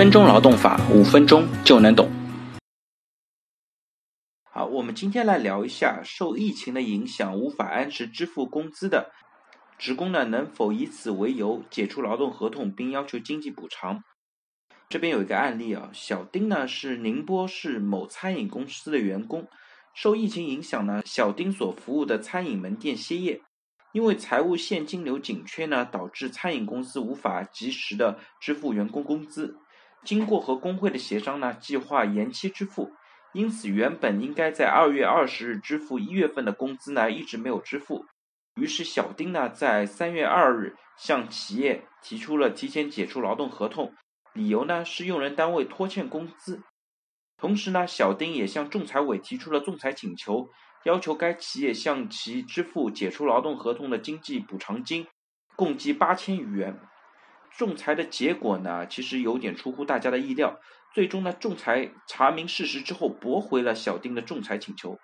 分钟劳动法，五分钟就能懂。好，我们今天来聊一下，受疫情的影响无法按时支付工资的职工呢，能否以此为由解除劳动合同，并要求经济补偿？这边有一个案例啊，小丁呢是宁波市某餐饮公司的员工，受疫情影响呢，小丁所服务的餐饮门店歇业。因为财务现金流紧缺呢，导致餐饮公司无法及时的支付员工工资。经过和工会的协商呢，计划延期支付。因此，原本应该在二月二十日支付一月份的工资呢，一直没有支付。于是，小丁呢在三月二日向企业提出了提前解除劳动合同，理由呢是用人单位拖欠工资。同时呢，小丁也向仲裁委提出了仲裁请求。要求该企业向其支付解除劳动合同的经济补偿金，共计八千余元。仲裁的结果呢，其实有点出乎大家的意料。最终呢，仲裁查明事实之后，驳回了小丁的仲裁请求。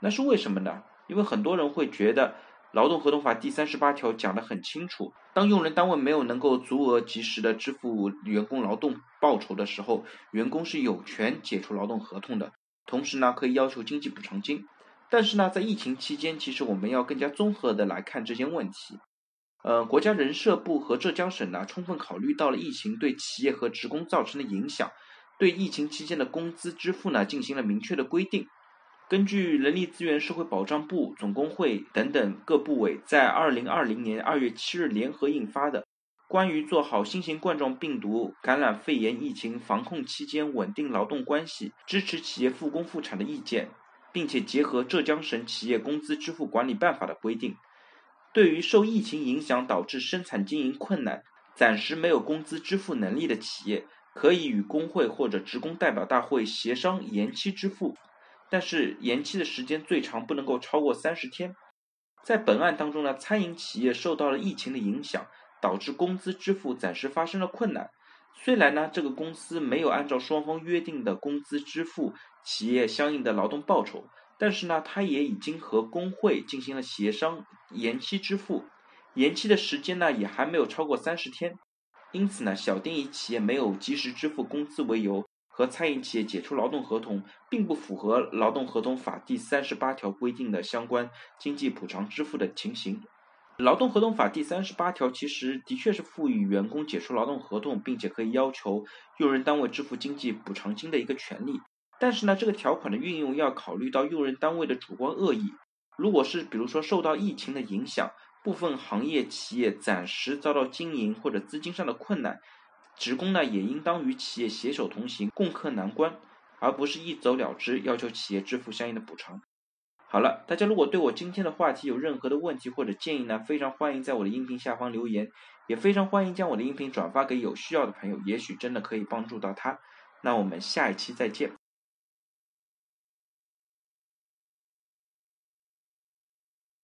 那是为什么呢？因为很多人会觉得，《劳动合同法》第三十八条讲得很清楚：当用人单位没有能够足额及时的支付员工劳动报酬的时候，员工是有权解除劳动合同的，同时呢，可以要求经济补偿金。但是呢，在疫情期间，其实我们要更加综合的来看这些问题。呃，国家人社部和浙江省呢，充分考虑到了疫情对企业和职工造成的影响，对疫情期间的工资支付呢，进行了明确的规定。根据人力资源社会保障部、总工会等等各部委在二零二零年二月七日联合印发的《关于做好新型冠状病毒感染肺炎疫情防控期间稳定劳动关系、支持企业复工复产的意见》。并且结合浙江省企业工资支付管理办法的规定，对于受疫情影响导致生产经营困难、暂时没有工资支付能力的企业，可以与工会或者职工代表大会协商延期支付，但是延期的时间最长不能够超过三十天。在本案当中呢，餐饮企业受到了疫情的影响，导致工资支付暂时发生了困难。虽然呢，这个公司没有按照双方约定的工资支付企业相应的劳动报酬，但是呢，他也已经和工会进行了协商，延期支付，延期的时间呢也还没有超过三十天。因此呢，小丁以企业没有及时支付工资为由，和餐饮企业解除劳动合同，并不符合劳动合同法第三十八条规定的相关经济补偿支付的情形。劳动合同法第三十八条其实的确是赋予员工解除劳动合同，并且可以要求用人单位支付经济补偿金的一个权利。但是呢，这个条款的运用要考虑到用人单位的主观恶意。如果是比如说受到疫情的影响，部分行业企业暂时遭到经营或者资金上的困难，职工呢也应当与企业携手同行，共克难关，而不是一走了之，要求企业支付相应的补偿。好了，大家如果对我今天的话题有任何的问题或者建议呢，非常欢迎在我的音频下方留言，也非常欢迎将我的音频转发给有需要的朋友，也许真的可以帮助到他。那我们下一期再见。